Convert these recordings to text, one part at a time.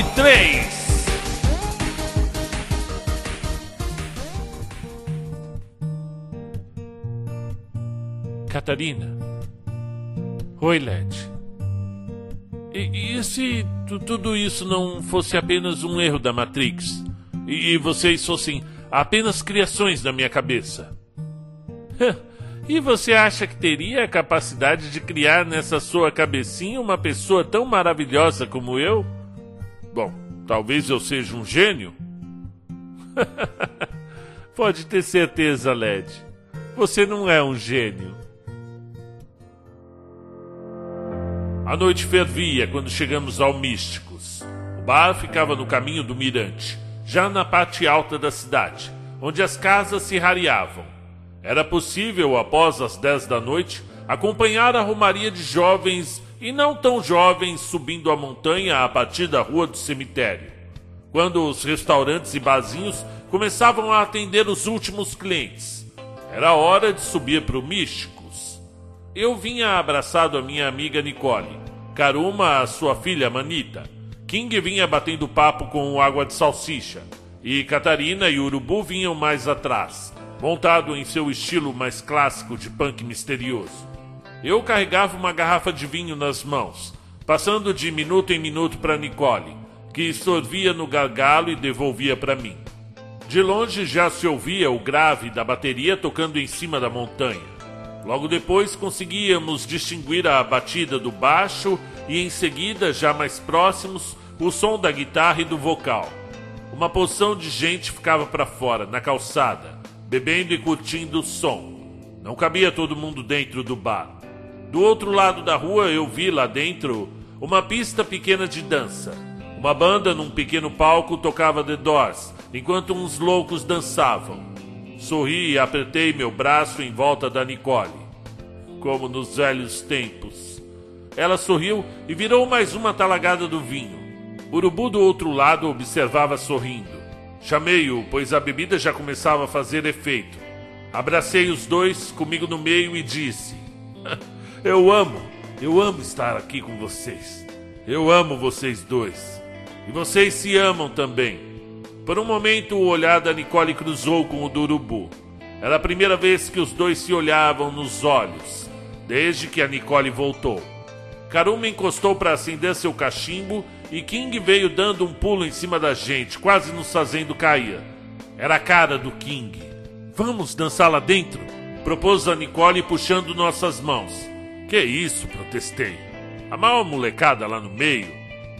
Rock 3. Catarina. Oi, Led. E, e se tu- tudo isso não fosse apenas um erro da Matrix? E, e vocês fossem apenas criações da minha cabeça? E você acha que teria a capacidade de criar nessa sua cabecinha uma pessoa tão maravilhosa como eu? Bom, talvez eu seja um gênio. Pode ter certeza, Led. Você não é um gênio. A noite fervia quando chegamos ao Místicos. O bar ficava no caminho do Mirante, já na parte alta da cidade, onde as casas se rareavam. Era possível, após as 10 da noite, acompanhar a romaria de jovens e não tão jovens subindo a montanha a partir da rua do cemitério. Quando os restaurantes e barzinhos começavam a atender os últimos clientes. Era hora de subir para o Místicos. Eu vinha abraçado a minha amiga Nicole, Karuma, a sua filha Manita. King vinha batendo papo com água de salsicha, e Catarina e Urubu vinham mais atrás, montado em seu estilo mais clássico de punk misterioso. Eu carregava uma garrafa de vinho nas mãos, passando de minuto em minuto para Nicole, que sorvia no gargalo e devolvia para mim. De longe já se ouvia o grave da bateria tocando em cima da montanha. Logo depois conseguíamos distinguir a batida do baixo e em seguida, já mais próximos, o som da guitarra e do vocal. Uma porção de gente ficava para fora, na calçada, bebendo e curtindo o som. Não cabia todo mundo dentro do bar. Do outro lado da rua eu vi lá dentro uma pista pequena de dança. Uma banda num pequeno palco tocava The Doors, enquanto uns loucos dançavam. Sorri e apertei meu braço em volta da Nicole, como nos velhos tempos. Ela sorriu e virou mais uma talagada do vinho. Urubu do outro lado observava sorrindo. Chamei-o, pois a bebida já começava a fazer efeito. Abracei os dois comigo no meio e disse: Eu amo, eu amo estar aqui com vocês. Eu amo vocês dois. E vocês se amam também. Por um momento, o olhar da Nicole cruzou com o do Urubu. Era a primeira vez que os dois se olhavam nos olhos, desde que a Nicole voltou. Karuma encostou para acender seu cachimbo e King veio dando um pulo em cima da gente, quase nos fazendo cair. Era a cara do King. Vamos dançar lá dentro? Propôs a Nicole puxando nossas mãos. Que isso, protestei. A maior molecada lá no meio.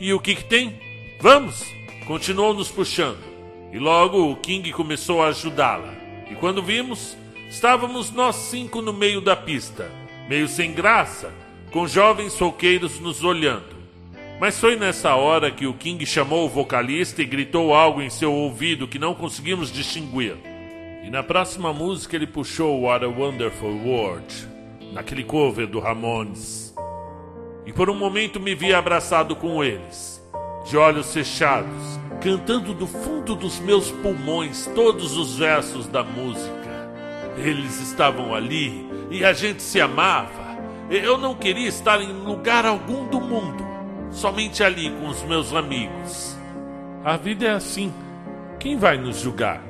E o que que tem? Vamos! Continuou nos puxando. E logo o King começou a ajudá-la. E quando vimos, estávamos nós cinco no meio da pista, meio sem graça, com jovens roqueiros nos olhando. Mas foi nessa hora que o King chamou o vocalista e gritou algo em seu ouvido que não conseguimos distinguir. E na próxima música ele puxou What a Wonderful World, naquele cover do Ramones. E por um momento me vi abraçado com eles, de olhos fechados, cantando do fundo dos meus pulmões todos os versos da música. Eles estavam ali e a gente se amava. Eu não queria estar em lugar algum do mundo, somente ali com os meus amigos. A vida é assim. Quem vai nos julgar?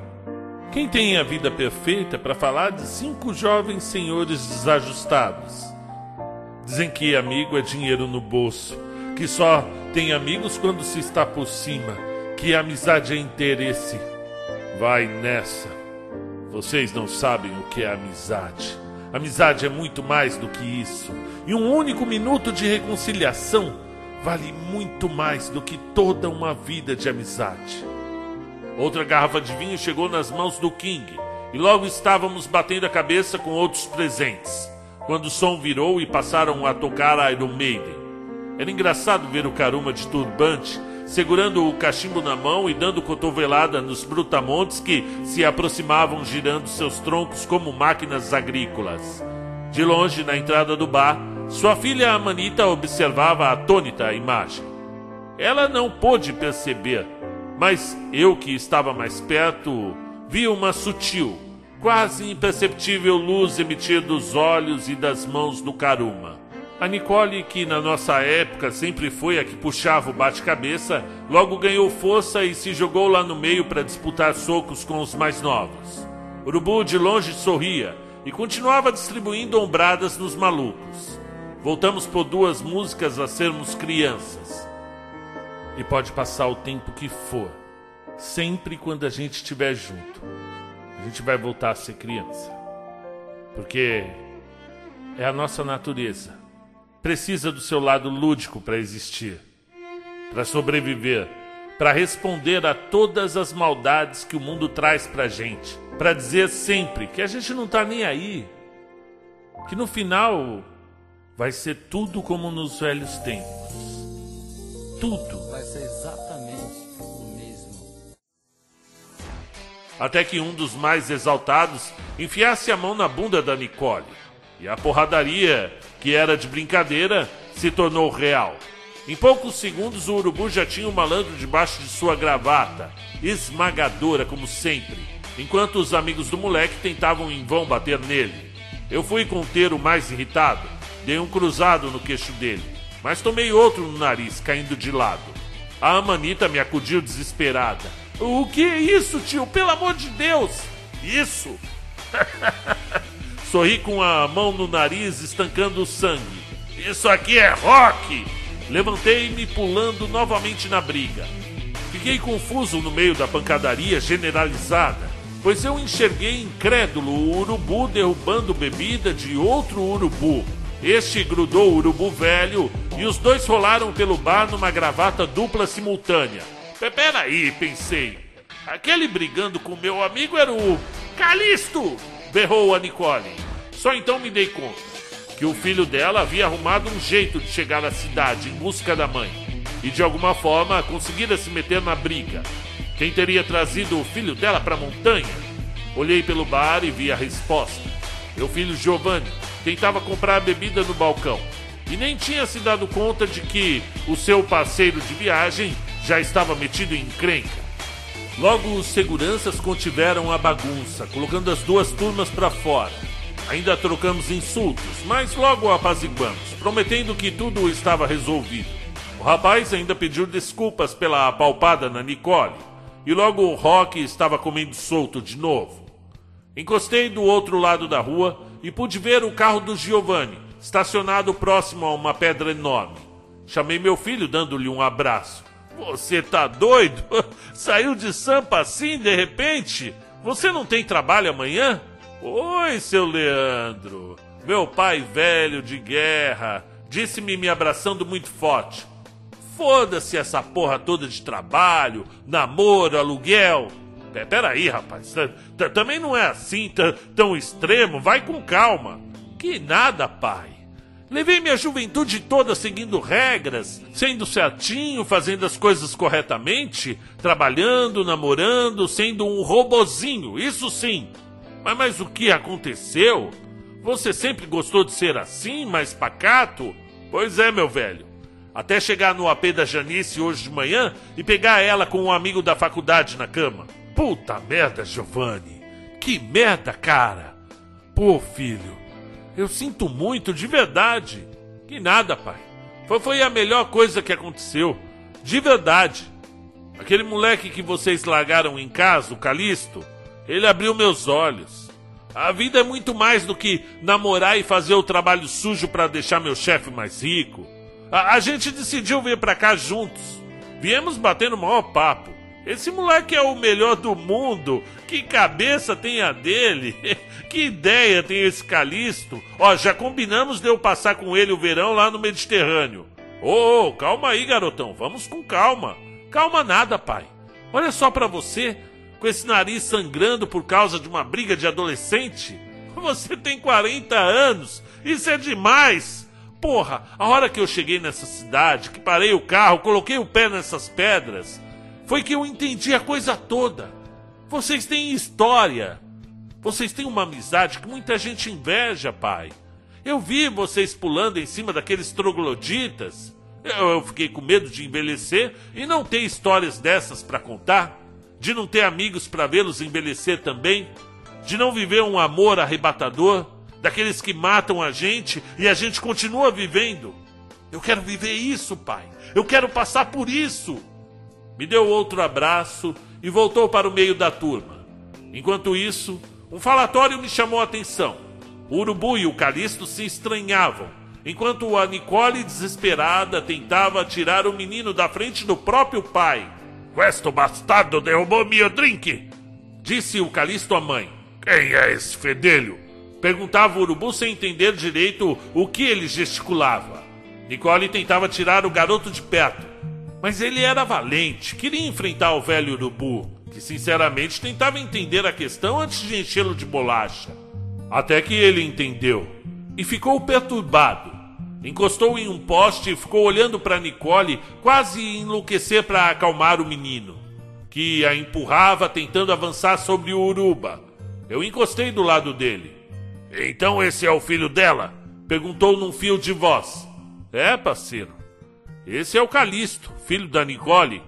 Quem tem a vida perfeita para falar de cinco jovens senhores desajustados? Dizem que amigo é dinheiro no bolso, que só tem amigos quando se está por cima, que amizade é interesse. Vai nessa. Vocês não sabem o que é amizade. Amizade é muito mais do que isso. E um único minuto de reconciliação vale muito mais do que toda uma vida de amizade. Outra garrafa de vinho chegou nas mãos do King e logo estávamos batendo a cabeça com outros presentes, quando o som virou e passaram a tocar Iron Maiden. Era engraçado ver o Karuma de turbante segurando o cachimbo na mão e dando cotovelada nos brutamontes que se aproximavam girando seus troncos como máquinas agrícolas. De longe, na entrada do bar, sua filha Amanita observava atônita a imagem. Ela não pôde perceber, mas eu que estava mais perto vi uma sutil, quase imperceptível luz emitir dos olhos e das mãos do Karuma. A Nicole, que na nossa época sempre foi a que puxava o bate-cabeça, logo ganhou força e se jogou lá no meio para disputar socos com os mais novos. Urubu de longe sorria e continuava distribuindo ombradas nos malucos. Voltamos por duas músicas a sermos crianças. E pode passar o tempo que for, sempre quando a gente estiver junto, a gente vai voltar a ser criança. Porque é a nossa natureza precisa do seu lado lúdico para existir, para sobreviver, para responder a todas as maldades que o mundo traz para gente, para dizer sempre que a gente não tá nem aí, que no final vai ser tudo como nos velhos tempos. Tudo. Vai ser exatamente o mesmo. Até que um dos mais exaltados enfiasse a mão na bunda da Nicole e a porradaria que era de brincadeira, se tornou real. Em poucos segundos, o urubu já tinha o um malandro debaixo de sua gravata, esmagadora como sempre, enquanto os amigos do moleque tentavam em vão bater nele. Eu fui conter o mais irritado, dei um cruzado no queixo dele, mas tomei outro no nariz, caindo de lado. A Amanita me acudiu desesperada. O que é isso, tio? Pelo amor de Deus! Isso! Sorri com a mão no nariz, estancando o sangue. Isso aqui é rock! Levantei-me pulando novamente na briga. Fiquei confuso no meio da pancadaria generalizada, pois eu enxerguei incrédulo o urubu derrubando bebida de outro urubu. Este grudou o urubu velho e os dois rolaram pelo bar numa gravata dupla simultânea. Peraí, pensei. Aquele brigando com meu amigo era o Calisto! berrou a Nicole. Só então me dei conta que o filho dela havia arrumado um jeito de chegar à cidade em busca da mãe e de alguma forma conseguira se meter na briga. Quem teria trazido o filho dela para a montanha? Olhei pelo bar e vi a resposta. Meu filho Giovanni tentava comprar a bebida no balcão e nem tinha se dado conta de que o seu parceiro de viagem já estava metido em encrenca. Logo, os seguranças contiveram a bagunça, colocando as duas turmas para fora. Ainda trocamos insultos, mas logo apaziguamos, prometendo que tudo estava resolvido. O rapaz ainda pediu desculpas pela apalpada na Nicole, e logo o Rock estava comendo solto de novo. Encostei do outro lado da rua e pude ver o carro do Giovanni, estacionado próximo a uma pedra enorme. Chamei meu filho, dando-lhe um abraço. Você tá doido? Saiu de Sampa assim de repente? Você não tem trabalho amanhã? Oi, seu Leandro. Meu pai velho de guerra disse-me me abraçando muito forte. Foda-se essa porra toda de trabalho, namoro, aluguel. Peraí, rapaz. Também não é assim tão extremo. Vai com calma. Que nada, pai. Levei minha juventude toda seguindo regras, sendo certinho, fazendo as coisas corretamente, trabalhando, namorando, sendo um robozinho, isso sim. Mas, mas o que aconteceu? Você sempre gostou de ser assim, mais pacato? Pois é, meu velho. Até chegar no AP da Janice hoje de manhã e pegar ela com um amigo da faculdade na cama. Puta merda, Giovanni. Que merda, cara. Pô, filho. Eu sinto muito, de verdade. Que nada, pai. Foi, foi a melhor coisa que aconteceu. De verdade. Aquele moleque que vocês largaram em casa, o Calisto, ele abriu meus olhos. A vida é muito mais do que namorar e fazer o trabalho sujo para deixar meu chefe mais rico. A, a, gente decidiu vir para cá juntos. Viemos batendo o maior papo. Esse moleque é o melhor do mundo. Que cabeça tem a dele? que ideia tem esse Calisto? Ó, já combinamos de eu passar com ele o verão lá no Mediterrâneo. Ô, oh, calma aí, garotão. Vamos com calma. Calma nada, pai. Olha só para você, com esse nariz sangrando por causa de uma briga de adolescente. Você tem 40 anos. Isso é demais. Porra, a hora que eu cheguei nessa cidade, que parei o carro, coloquei o pé nessas pedras, foi que eu entendi a coisa toda. Vocês têm história. Vocês têm uma amizade que muita gente inveja, pai. Eu vi vocês pulando em cima daqueles trogloditas. Eu, eu fiquei com medo de envelhecer e não ter histórias dessas para contar, de não ter amigos para vê-los envelhecer também, de não viver um amor arrebatador, daqueles que matam a gente e a gente continua vivendo. Eu quero viver isso, pai. Eu quero passar por isso. Me deu outro abraço e voltou para o meio da turma. Enquanto isso, um falatório me chamou a atenção. O urubu e o Calisto se estranhavam, enquanto a Nicole, desesperada, tentava tirar o menino da frente do próprio pai. Questo bastardo derrubou meu drink! Disse o Calisto à mãe. Quem é esse fedelho? Perguntava o urubu sem entender direito o que ele gesticulava. Nicole tentava tirar o garoto de perto, mas ele era valente, queria enfrentar o velho urubu, que sinceramente tentava entender a questão antes de enchê-lo de bolacha. Até que ele entendeu e ficou perturbado. Encostou em um poste e ficou olhando para Nicole, quase enlouquecer para acalmar o menino, que a empurrava tentando avançar sobre o uruba. Eu encostei do lado dele. Então esse é o filho dela? Perguntou num fio de voz. É, parceiro. Esse é o Calisto, filho da Nicole.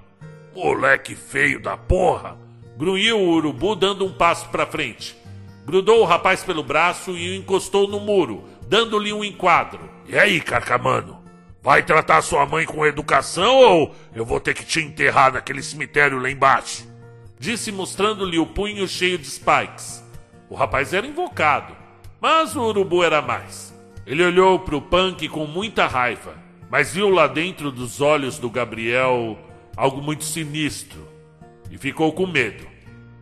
Moleque feio da porra! Grunhiu o urubu dando um passo para frente. Grudou o rapaz pelo braço e o encostou no muro, dando-lhe um enquadro. E aí, carcamano? Vai tratar sua mãe com educação ou eu vou ter que te enterrar naquele cemitério lá embaixo? Disse mostrando-lhe o punho cheio de spikes. O rapaz era invocado, mas o urubu era mais. Ele olhou para o punk com muita raiva, mas viu lá dentro dos olhos do Gabriel algo muito sinistro e ficou com medo.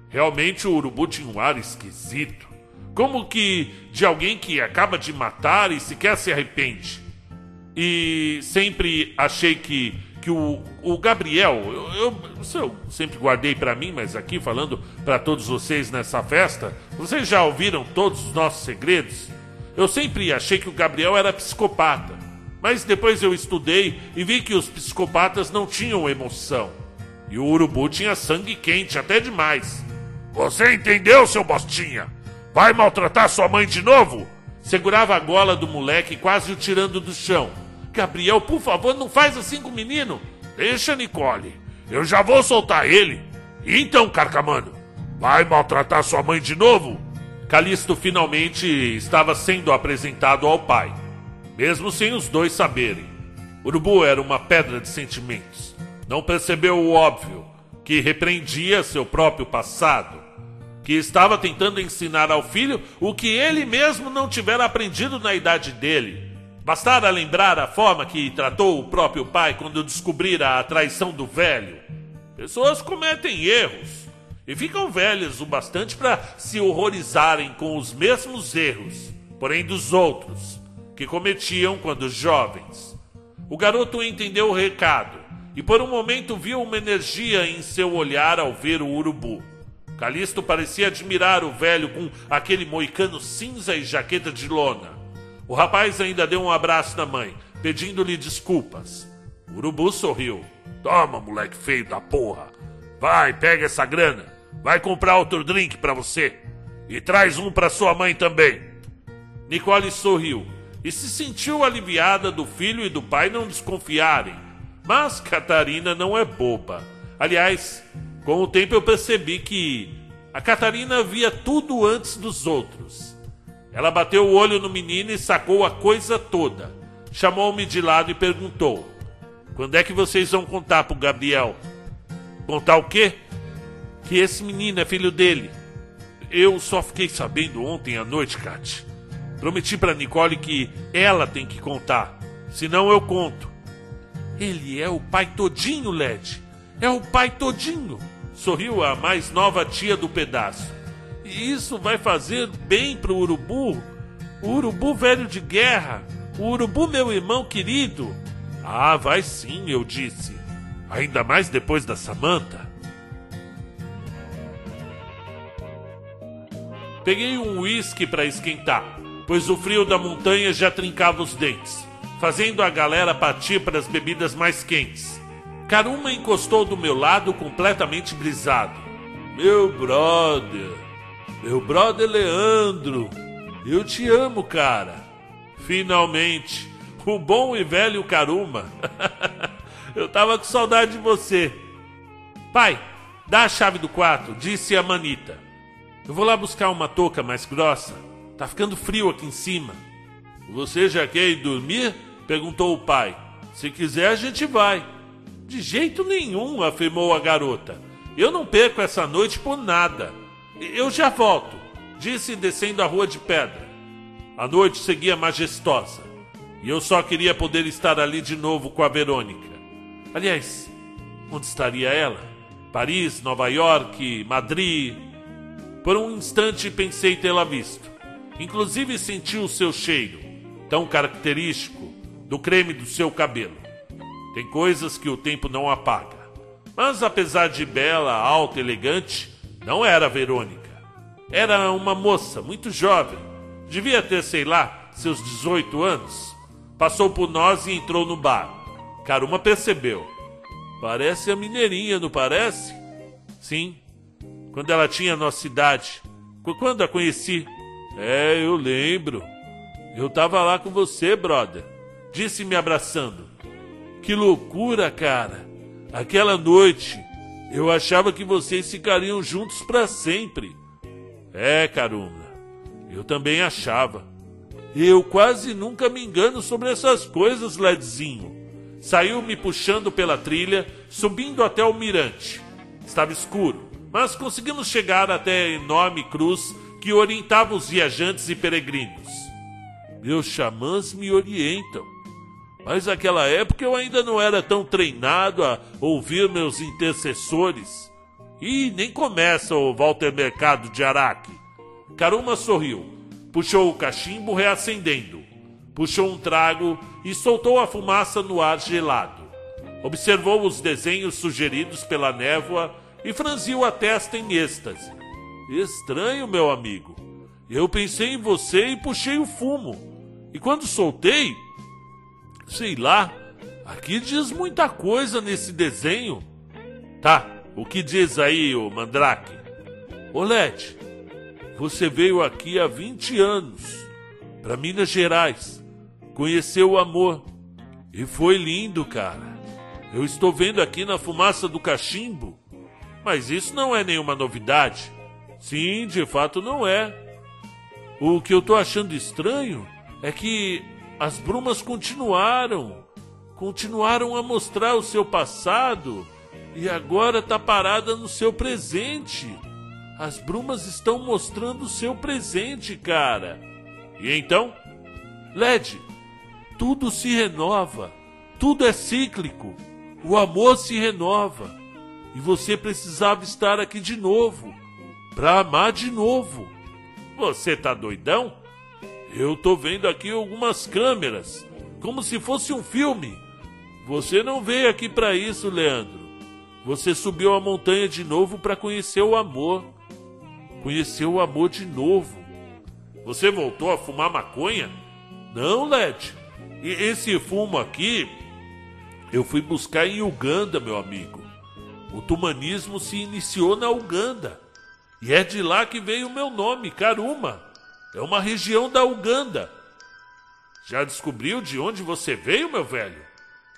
Realmente o urubu tinha um ar esquisito, como que de alguém que acaba de matar e sequer se arrepende. E sempre achei que, que o, o Gabriel, eu, eu, eu sempre guardei para mim, mas aqui falando para todos vocês nessa festa, vocês já ouviram todos os nossos segredos? Eu sempre achei que o Gabriel era psicopata, mas depois eu estudei e vi que os psicopatas não tinham emoção. E o urubu tinha sangue quente, até demais. Você entendeu, seu bostinha? Vai maltratar sua mãe de novo? Segurava a gola do moleque, quase o tirando do chão. Gabriel, por favor, não faz assim com o menino. Deixa, Nicole. Eu já vou soltar ele. Então, carcamano, vai maltratar sua mãe de novo? Calisto finalmente estava sendo apresentado ao pai, mesmo sem os dois saberem. Urubu era uma pedra de sentimentos. Não percebeu o óbvio, que repreendia seu próprio passado, que estava tentando ensinar ao filho o que ele mesmo não tivera aprendido na idade dele. Bastara lembrar a forma que tratou o próprio pai quando descobrira a traição do velho. Pessoas cometem erros e ficam velhas o bastante para se horrorizarem com os mesmos erros, porém dos outros, que cometiam quando jovens. O garoto entendeu o recado e por um momento viu uma energia em seu olhar ao ver o urubu. Calisto parecia admirar o velho com aquele moicano cinza e jaqueta de lona. O rapaz ainda deu um abraço na mãe, pedindo-lhe desculpas. O urubu sorriu. Toma, moleque feio da porra. Vai, pega essa grana. Vai comprar outro drink para você. E traz um para sua mãe também. Nicole sorriu e se sentiu aliviada do filho e do pai não desconfiarem mas Catarina não é boba. Aliás, com o tempo eu percebi que a Catarina via tudo antes dos outros. Ela bateu o olho no menino e sacou a coisa toda. Chamou-me de lado e perguntou: Quando é que vocês vão contar pro Gabriel? Contar o quê? Que esse menino é filho dele. Eu só fiquei sabendo ontem à noite, Kat. Prometi para Nicole que ela tem que contar, senão eu conto. Ele é o pai todinho, Led. É o pai todinho. Sorriu a mais nova tia do pedaço. E isso vai fazer bem pro urubu? O urubu velho de guerra. O urubu, meu irmão querido. Ah, vai sim, eu disse. Ainda mais depois da Samanta. Peguei um uísque para esquentar, pois o frio da montanha já trincava os dentes fazendo a galera partir para as bebidas mais quentes. Caruma encostou do meu lado completamente brisado. Meu brother, meu brother Leandro, eu te amo, cara. Finalmente, o bom e velho Caruma. eu tava com saudade de você. Pai, dá a chave do quarto, disse a Manita. Eu vou lá buscar uma touca mais grossa Tá ficando frio aqui em cima. Você já quer ir dormir? perguntou o pai. Se quiser, a gente vai. De jeito nenhum, afirmou a garota. Eu não perco essa noite por nada. Eu já volto, disse descendo a rua de pedra. A noite seguia majestosa e eu só queria poder estar ali de novo com a Verônica. Aliás, onde estaria ela? Paris, Nova York, Madrid? Por um instante pensei tê-la visto. Inclusive senti o seu cheiro, tão característico, do creme do seu cabelo. Tem coisas que o tempo não apaga. Mas apesar de bela, alta, elegante, não era Verônica. Era uma moça muito jovem. Devia ter, sei lá, seus 18 anos. Passou por nós e entrou no bar. Caruma percebeu. Parece a mineirinha, não parece? Sim. Quando ela tinha nossa idade. Quando a conheci. É, eu lembro. Eu tava lá com você, brother. Disse me abraçando. Que loucura, cara. Aquela noite, eu achava que vocês ficariam juntos para sempre. É, Caruna, eu também achava. Eu quase nunca me engano sobre essas coisas, Ledzinho. Saiu me puxando pela trilha, subindo até o mirante. Estava escuro, mas conseguimos chegar até a enorme cruz que orientava os viajantes e peregrinos. Meus xamãs me orientam. Mas naquela época eu ainda não era tão treinado a ouvir meus intercessores. E nem começa o Walter Mercado de Araque. Caruma sorriu, puxou o cachimbo reacendendo, puxou um trago e soltou a fumaça no ar gelado. Observou os desenhos sugeridos pela névoa e franziu a testa em êxtase. Estranho, meu amigo. Eu pensei em você e puxei o fumo. E quando soltei, Sei lá, aqui diz muita coisa nesse desenho. Tá, o que diz aí, ô Mandrake? Olete, você veio aqui há 20 anos, para Minas Gerais, conheceu o amor. E foi lindo, cara. Eu estou vendo aqui na fumaça do cachimbo. Mas isso não é nenhuma novidade. Sim, de fato não é. O que eu tô achando estranho é que as brumas continuaram, continuaram a mostrar o seu passado e agora está parada no seu presente. As brumas estão mostrando o seu presente, cara. E então? Led, tudo se renova, tudo é cíclico, o amor se renova. E você precisava estar aqui de novo, para amar de novo. Você tá doidão? Eu tô vendo aqui algumas câmeras, como se fosse um filme. Você não veio aqui para isso, Leandro. Você subiu a montanha de novo para conhecer o amor. Conhecer o amor de novo. Você voltou a fumar maconha? Não, Led. E esse fumo aqui eu fui buscar em Uganda, meu amigo. O tumanismo se iniciou na Uganda. E é de lá que veio o meu nome, Karuma. É uma região da Uganda. Já descobriu de onde você veio, meu velho?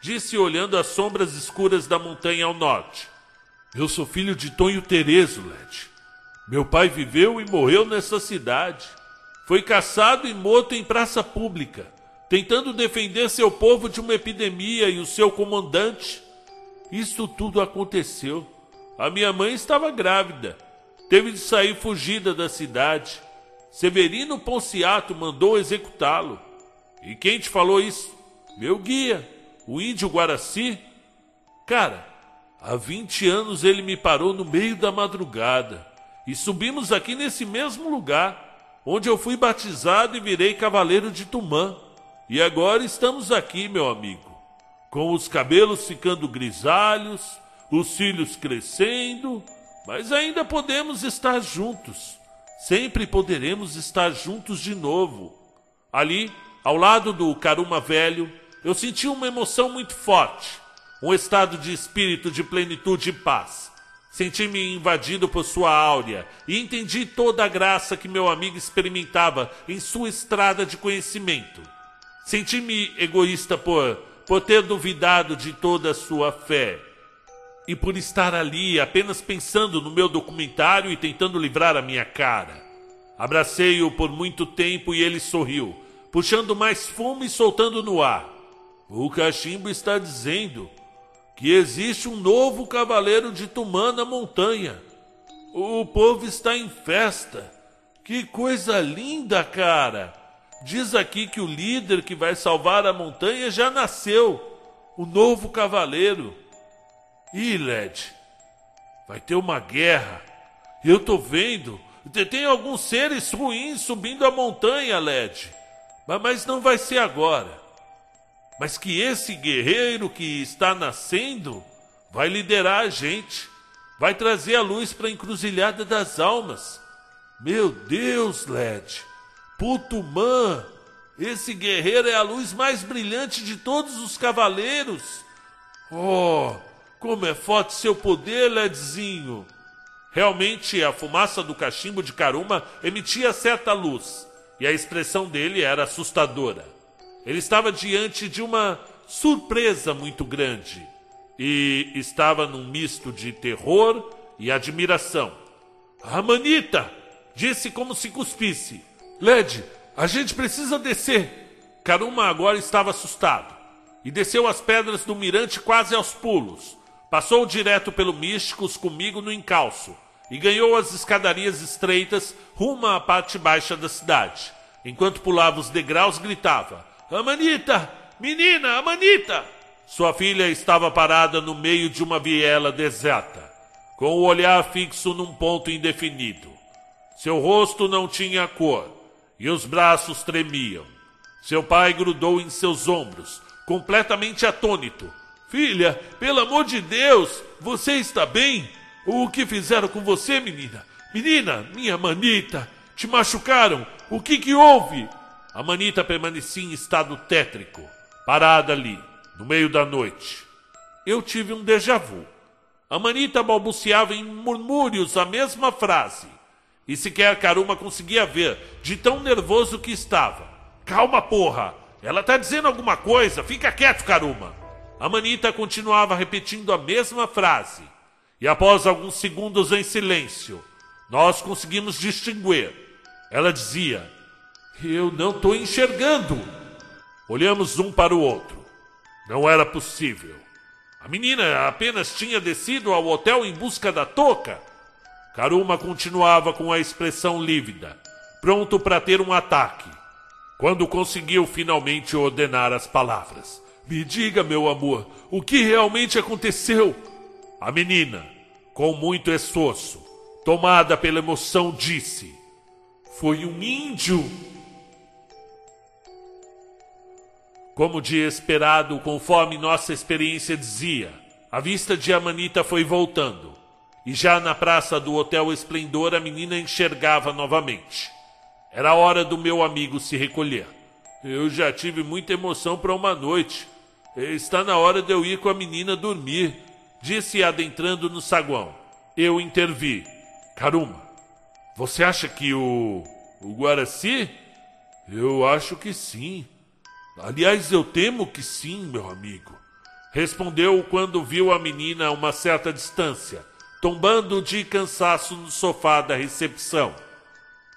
Disse olhando as sombras escuras da montanha ao norte. Eu sou filho de Tonho Terezo, Led. Meu pai viveu e morreu nessa cidade. Foi caçado e morto em praça pública, tentando defender seu povo de uma epidemia e o seu comandante. Isso tudo aconteceu. A minha mãe estava grávida. Teve de sair fugida da cidade. Severino Ponciato mandou executá-lo. E quem te falou isso? Meu guia, o índio Guaraci. Cara, há 20 anos ele me parou no meio da madrugada e subimos aqui nesse mesmo lugar, onde eu fui batizado e virei cavaleiro de Tumã. E agora estamos aqui, meu amigo, com os cabelos ficando grisalhos, os cílios crescendo, mas ainda podemos estar juntos sempre poderemos estar juntos de novo. Ali, ao lado do Caruma Velho, eu senti uma emoção muito forte, um estado de espírito de plenitude e paz. Senti-me invadido por sua áurea e entendi toda a graça que meu amigo experimentava em sua estrada de conhecimento. Senti-me egoísta por, por ter duvidado de toda a sua fé e por estar ali apenas pensando no meu documentário e tentando livrar a minha cara. Abracei-o por muito tempo e ele sorriu, puxando mais fumo e soltando no ar. O cachimbo está dizendo que existe um novo cavaleiro de Tumã na montanha. O povo está em festa. Que coisa linda, cara! Diz aqui que o líder que vai salvar a montanha já nasceu, o novo cavaleiro. Ih, Led, vai ter uma guerra. Eu tô vendo. Tem alguns seres ruins subindo a montanha, Led. Mas não vai ser agora. Mas que esse guerreiro que está nascendo vai liderar a gente. Vai trazer a luz para a encruzilhada das almas. Meu Deus, Led. Putumã. Esse guerreiro é a luz mais brilhante de todos os cavaleiros. Oh, como é forte seu poder, Ledzinho! Realmente, a fumaça do cachimbo de Caruma emitia certa luz, e a expressão dele era assustadora. Ele estava diante de uma surpresa muito grande, e estava num misto de terror e admiração. Amanita! Disse como se cuspisse. Led, a gente precisa descer. Caruma agora estava assustado, e desceu as pedras do mirante quase aos pulos Passou direto pelo Místicos comigo no encalço e ganhou as escadarias estreitas rumo à parte baixa da cidade. Enquanto pulava os degraus, gritava: Amanita! Menina, Amanita! Sua filha estava parada no meio de uma viela deserta, com o olhar fixo num ponto indefinido. Seu rosto não tinha cor e os braços tremiam. Seu pai grudou em seus ombros, completamente atônito Filha, pelo amor de Deus, você está bem? O que fizeram com você, menina? Menina, minha manita, te machucaram? O que que houve? A manita permanecia em estado tétrico, parada ali, no meio da noite. Eu tive um déjà vu. A manita balbuciava em murmúrios a mesma frase. E sequer Karuma conseguia ver, de tão nervoso que estava. Calma, porra! Ela tá dizendo alguma coisa, fica quieto, Karuma! A manita continuava repetindo a mesma frase. E após alguns segundos em silêncio, nós conseguimos distinguir. Ela dizia: Eu não estou enxergando. Olhamos um para o outro. Não era possível. A menina apenas tinha descido ao hotel em busca da touca. Karuma continuava com a expressão lívida, pronto para ter um ataque, quando conseguiu finalmente ordenar as palavras. Me diga, meu amor, o que realmente aconteceu? A menina, com muito esforço, tomada pela emoção, disse: Foi um índio. Como de esperado, conforme nossa experiência dizia, a vista de Amanita foi voltando, e já na praça do Hotel Esplendor a menina enxergava novamente. Era hora do meu amigo se recolher. Eu já tive muita emoção para uma noite. Está na hora de eu ir com a menina dormir, disse adentrando no saguão. Eu intervi. Caruma, você acha que o. o Guaraci? Eu acho que sim. Aliás, eu temo que sim, meu amigo. Respondeu quando viu a menina a uma certa distância, tombando de cansaço no sofá da recepção.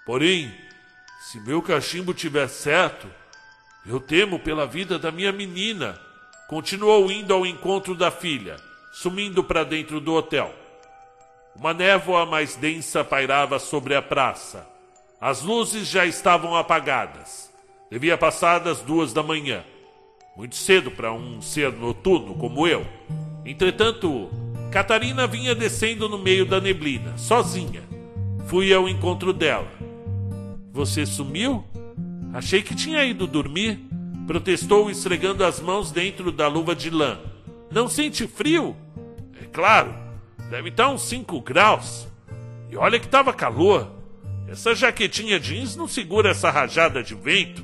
Porém, se meu cachimbo tiver certo, eu temo pela vida da minha menina Continuou indo ao encontro da filha, sumindo para dentro do hotel. Uma névoa mais densa pairava sobre a praça. As luzes já estavam apagadas. Devia passar das duas da manhã. Muito cedo para um ser noturno como eu. Entretanto, Catarina vinha descendo no meio da neblina, sozinha. Fui ao encontro dela. Você sumiu? Achei que tinha ido dormir protestou esfregando as mãos dentro da luva de lã. Não sente frio? É claro, deve estar uns 5 graus. E olha que estava calor. Essa jaquetinha jeans não segura essa rajada de vento.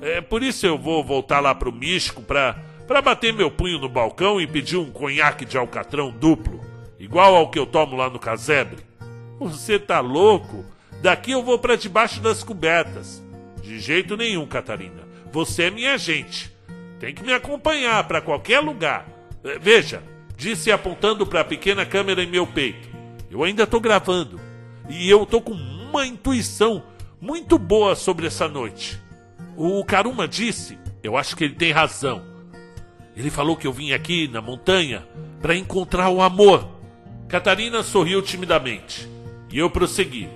É por isso eu vou voltar lá pro místico pra, pra bater meu punho no balcão e pedir um conhaque de alcatrão duplo, igual ao que eu tomo lá no casebre. Você tá louco? Daqui eu vou para debaixo das cobertas. De jeito nenhum, Catarina. Você é minha gente. Tem que me acompanhar para qualquer lugar. É, veja, disse apontando para a pequena câmera em meu peito. Eu ainda estou gravando. E eu estou com uma intuição muito boa sobre essa noite. O Karuma disse, eu acho que ele tem razão. Ele falou que eu vim aqui na montanha para encontrar o amor. Catarina sorriu timidamente e eu prossegui.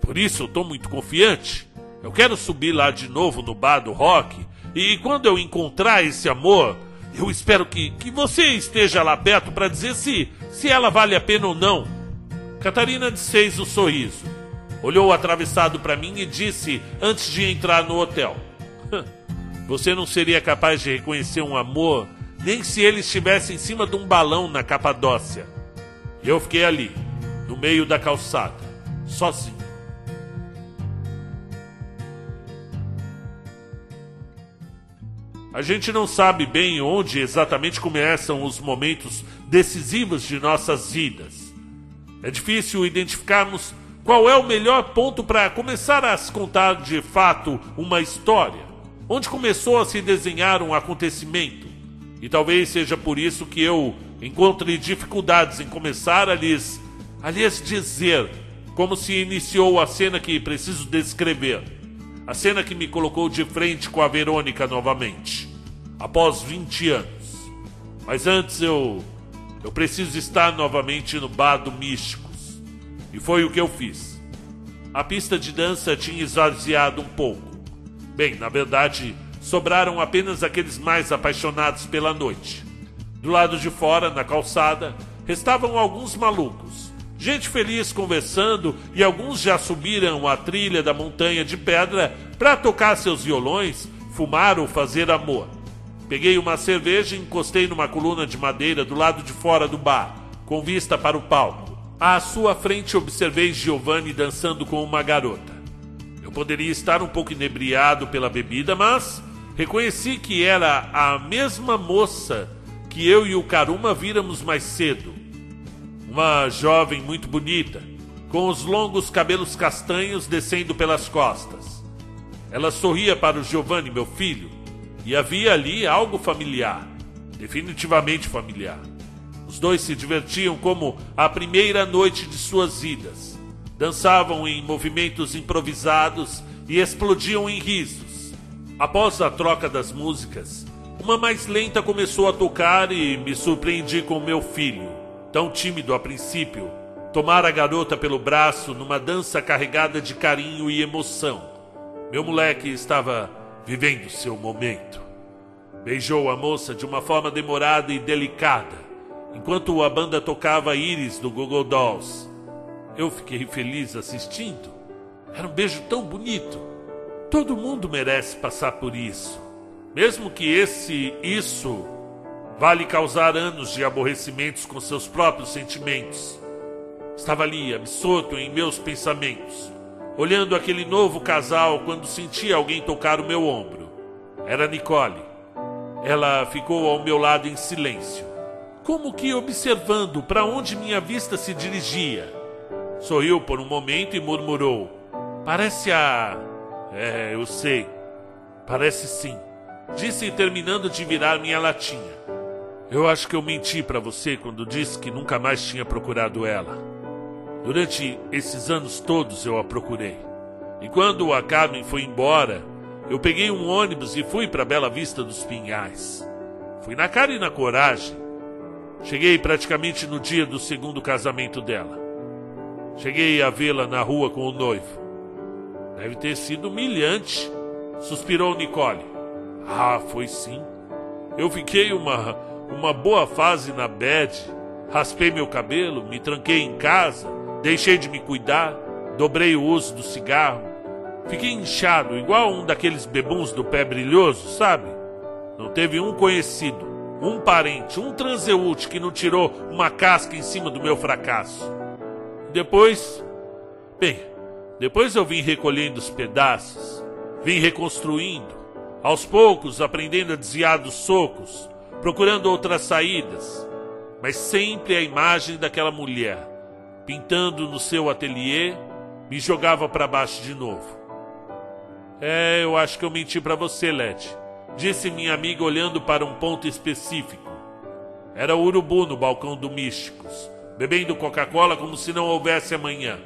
Por isso eu estou muito confiante. Eu quero subir lá de novo no bar do rock e quando eu encontrar esse amor, eu espero que, que você esteja lá perto para dizer se, se ela vale a pena ou não. Catarina desfez o sorriso, olhou atravessado para mim e disse antes de entrar no hotel: Você não seria capaz de reconhecer um amor nem se ele estivesse em cima de um balão na Capadócia. E eu fiquei ali, no meio da calçada, sozinho. A gente não sabe bem onde exatamente começam os momentos decisivos de nossas vidas. É difícil identificarmos qual é o melhor ponto para começar a se contar de fato uma história, onde começou a se desenhar um acontecimento. E talvez seja por isso que eu encontre dificuldades em começar a lhes, a lhes dizer como se iniciou a cena que preciso descrever. A cena que me colocou de frente com a Verônica novamente, após 20 anos. Mas antes eu. Eu preciso estar novamente no bar do Místicos. E foi o que eu fiz. A pista de dança tinha esvaziado um pouco. Bem, na verdade, sobraram apenas aqueles mais apaixonados pela noite. Do lado de fora, na calçada, restavam alguns malucos Gente feliz conversando e alguns já subiram a trilha da montanha de pedra para tocar seus violões, fumar ou fazer amor. Peguei uma cerveja e encostei numa coluna de madeira do lado de fora do bar, com vista para o palco. À sua frente observei Giovanni dançando com uma garota. Eu poderia estar um pouco inebriado pela bebida, mas reconheci que era a mesma moça que eu e o Karuma víramos mais cedo uma jovem muito bonita, com os longos cabelos castanhos descendo pelas costas. Ela sorria para o Giovanni, meu filho, e havia ali algo familiar, definitivamente familiar. Os dois se divertiam como a primeira noite de suas vidas. Dançavam em movimentos improvisados e explodiam em risos. Após a troca das músicas, uma mais lenta começou a tocar e me surpreendi com meu filho tão tímido a princípio, tomar a garota pelo braço numa dança carregada de carinho e emoção. Meu moleque estava vivendo seu momento. Beijou a moça de uma forma demorada e delicada, enquanto a banda tocava Iris do Google Dolls. Eu fiquei feliz assistindo. Era um beijo tão bonito. Todo mundo merece passar por isso. Mesmo que esse isso Vale causar anos de aborrecimentos com seus próprios sentimentos. Estava ali, absorto em meus pensamentos, olhando aquele novo casal quando senti alguém tocar o meu ombro. Era Nicole. Ela ficou ao meu lado em silêncio, como que observando para onde minha vista se dirigia. Sorriu por um momento e murmurou: Parece a. É, eu sei. Parece sim. Disse terminando de virar minha latinha. Eu acho que eu menti para você quando disse que nunca mais tinha procurado ela. Durante esses anos todos eu a procurei. E quando a Carmen foi embora, eu peguei um ônibus e fui para Bela Vista dos Pinhais. Fui na cara e na coragem. Cheguei praticamente no dia do segundo casamento dela. Cheguei a vê-la na rua com o noivo. Deve ter sido humilhante, suspirou Nicole. Ah, foi sim. Eu fiquei uma uma boa fase na bed, raspei meu cabelo, me tranquei em casa, deixei de me cuidar, dobrei o uso do cigarro, fiquei inchado, igual um daqueles bebuns do pé brilhoso, sabe? Não teve um conhecido, um parente, um transeúte que não tirou uma casca em cima do meu fracasso. Depois, bem, depois eu vim recolhendo os pedaços, vim reconstruindo, aos poucos aprendendo a desviar dos socos, procurando outras saídas, mas sempre a imagem daquela mulher, pintando no seu ateliê, me jogava para baixo de novo. É, eu acho que eu menti para você, Led, disse minha amiga olhando para um ponto específico. Era o urubu no balcão do Místicos, bebendo Coca-Cola como se não houvesse amanhã.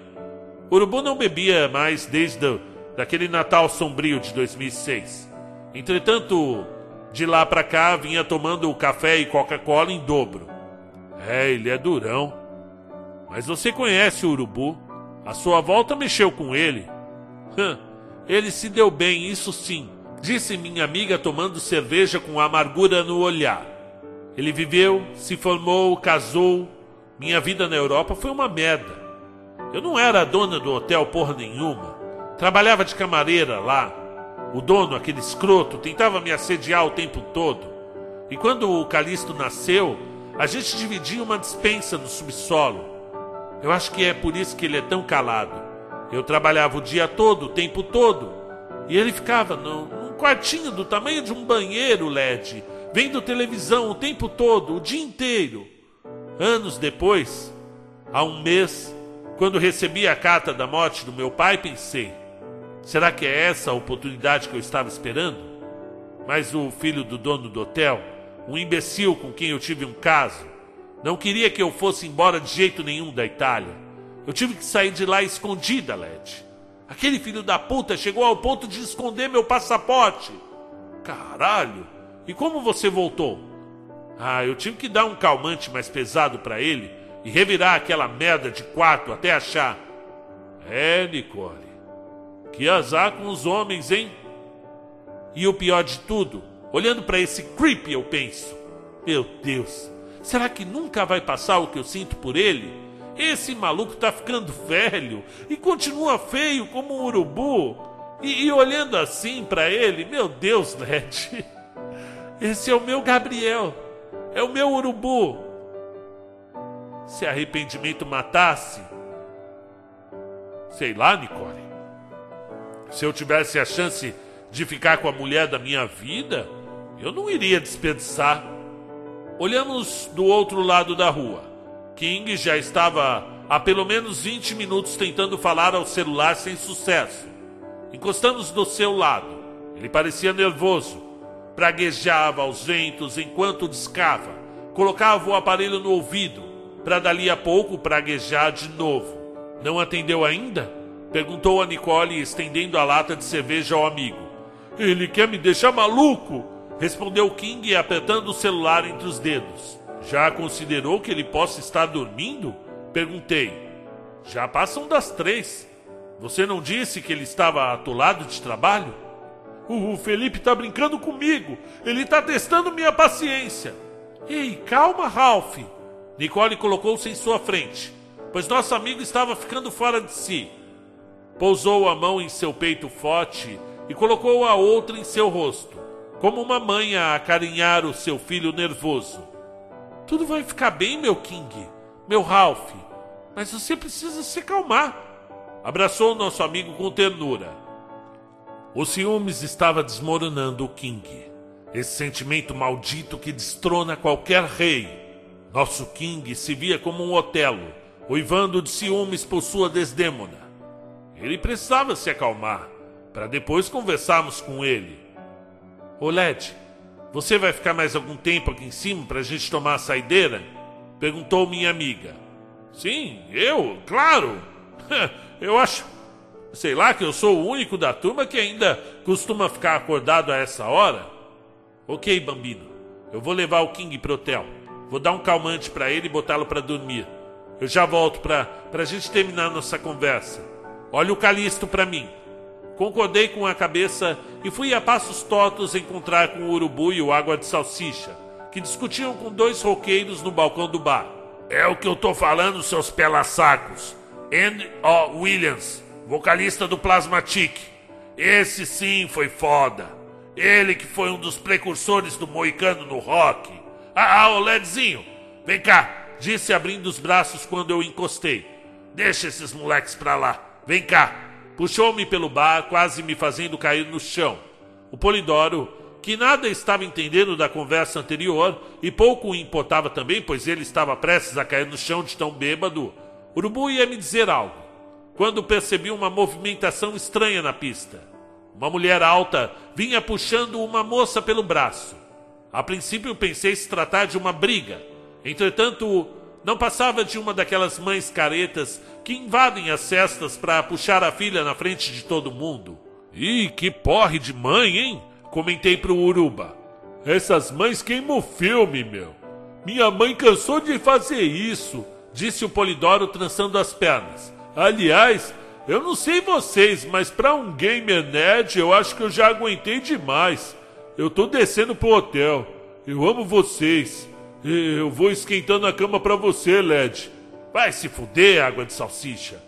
O Urubu não bebia mais desde o, daquele Natal sombrio de 2006. Entretanto, de lá pra cá vinha tomando café e Coca-Cola em dobro. É, ele é durão. Mas você conhece o Urubu. A sua volta mexeu com ele. ele se deu bem, isso sim, disse minha amiga tomando cerveja com amargura no olhar. Ele viveu, se formou, casou. Minha vida na Europa foi uma merda. Eu não era dona do hotel porra nenhuma. Trabalhava de camareira lá. O dono, aquele escroto, tentava me assediar o tempo todo. E quando o Calixto nasceu, a gente dividia uma dispensa no subsolo. Eu acho que é por isso que ele é tão calado. Eu trabalhava o dia todo, o tempo todo. E ele ficava no, num quartinho do tamanho de um banheiro LED, vendo televisão o tempo todo, o dia inteiro. Anos depois, há um mês, quando recebi a carta da morte do meu pai, pensei: será que é essa a oportunidade que eu estava esperando? Mas o filho do dono do hotel, um imbecil com quem eu tive um caso, não queria que eu fosse embora de jeito nenhum da Itália. Eu tive que sair de lá escondida, Led. Aquele filho da puta chegou ao ponto de esconder meu passaporte. Caralho! E como você voltou? Ah, eu tive que dar um calmante mais pesado para ele e revirar aquela merda de quarto até achar. É, Nicole. Que azar com os homens, hein? E o pior de tudo, olhando para esse creep, eu penso: Meu Deus, será que nunca vai passar o que eu sinto por ele? Esse maluco tá ficando velho e continua feio como um urubu. E, e olhando assim para ele, meu Deus, Led, esse é o meu Gabriel, é o meu urubu se arrependimento matasse? Sei lá, Nicole. Se eu tivesse a chance de ficar com a mulher da minha vida, eu não iria desperdiçar. Olhamos do outro lado da rua. King já estava há pelo menos 20 minutos tentando falar ao celular sem sucesso. Encostamos do seu lado. Ele parecia nervoso. Praguejava aos ventos enquanto descava. Colocava o aparelho no ouvido para dali a pouco praguejar de novo. Não atendeu ainda? Perguntou a Nicole, estendendo a lata de cerveja ao amigo. Ele quer me deixar maluco? Respondeu King, apertando o celular entre os dedos. Já considerou que ele possa estar dormindo? Perguntei. Já passam das três. Você não disse que ele estava atolado de trabalho? O Felipe está brincando comigo. Ele está testando minha paciência. Ei, calma, Ralph. Nicole colocou-se em sua frente, pois nosso amigo estava ficando fora de si. Pousou a mão em seu peito forte e colocou a outra em seu rosto, como uma mãe a acarinhar o seu filho nervoso. Tudo vai ficar bem, meu King, meu Ralph, mas você precisa se calmar. Abraçou nosso amigo com ternura. O ciúmes estava desmoronando o King. Esse sentimento maldito que destrona qualquer rei nosso King se via como um Otelo, uivando de ciúmes por sua desdêmona. Ele precisava se acalmar, para depois conversarmos com ele. Ô Led, você vai ficar mais algum tempo aqui em cima para a gente tomar a saideira? Perguntou minha amiga. Sim, eu, claro. Eu acho, sei lá, que eu sou o único da turma que ainda costuma ficar acordado a essa hora. Ok, Bambino, eu vou levar o King pro hotel. Vou dar um calmante para ele e botá-lo para dormir. Eu já volto para a gente terminar nossa conversa. Olha o Calisto para mim. Concordei com a cabeça e fui a passos tortos encontrar com o Urubu e o Água de Salsicha, que discutiam com dois roqueiros no balcão do bar. É o que eu tô falando, seus pela-sacos. Andy O. Williams, vocalista do Plasmatic. Esse sim foi foda. Ele que foi um dos precursores do moicano no rock. Ah, ah, ô Ledzinho, vem cá, disse abrindo os braços quando eu encostei. Deixa esses moleques pra lá, vem cá. Puxou-me pelo bar, quase me fazendo cair no chão. O Polidoro, que nada estava entendendo da conversa anterior e pouco o importava também, pois ele estava prestes a cair no chão de tão bêbado, Urubu ia me dizer algo, quando percebi uma movimentação estranha na pista. Uma mulher alta vinha puxando uma moça pelo braço. A princípio pensei se tratar de uma briga. Entretanto, Não passava de uma daquelas mães caretas que invadem as festas para puxar a filha na frente de todo mundo. Ih, que porre de mãe, hein? Comentei pro Uruba. Essas mães queimam o filme, meu. Minha mãe cansou de fazer isso, disse o Polidoro trançando as pernas. Aliás, eu não sei vocês, mas para um gamer nerd eu acho que eu já aguentei demais. Eu tô descendo pro hotel. Eu amo vocês. Eu vou esquentando a cama para você, Led. Vai se fuder, água de salsicha.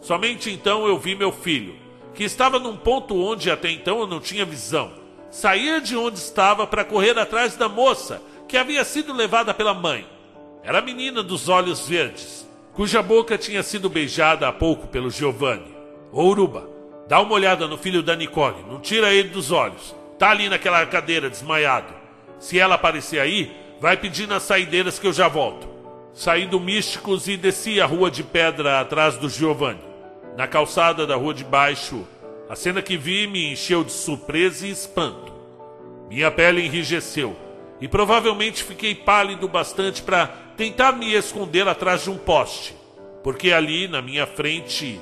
Somente então eu vi meu filho, que estava num ponto onde até então eu não tinha visão. Sair de onde estava para correr atrás da moça que havia sido levada pela mãe. Era a menina dos olhos verdes, cuja boca tinha sido beijada há pouco pelo Giovanni. Ô dá uma olhada no filho da Nicole, não tira ele dos olhos. Tá ali naquela cadeira desmaiado. Se ela aparecer aí, vai pedir nas saideiras que eu já volto. Saí do Místicos e desci a rua de pedra atrás do Giovanni. Na calçada da rua de baixo, a cena que vi me encheu de surpresa e espanto. Minha pele enrijeceu e provavelmente fiquei pálido bastante para tentar me esconder atrás de um poste, porque ali na minha frente,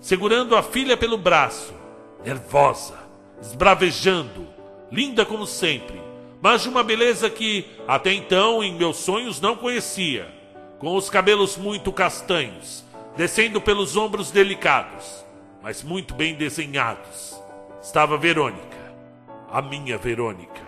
segurando a filha pelo braço, nervosa, esbravejando, linda como sempre, mas de uma beleza que até então em meus sonhos não conhecia, com os cabelos muito castanhos, descendo pelos ombros delicados, mas muito bem desenhados. Estava Verônica, a minha Verônica.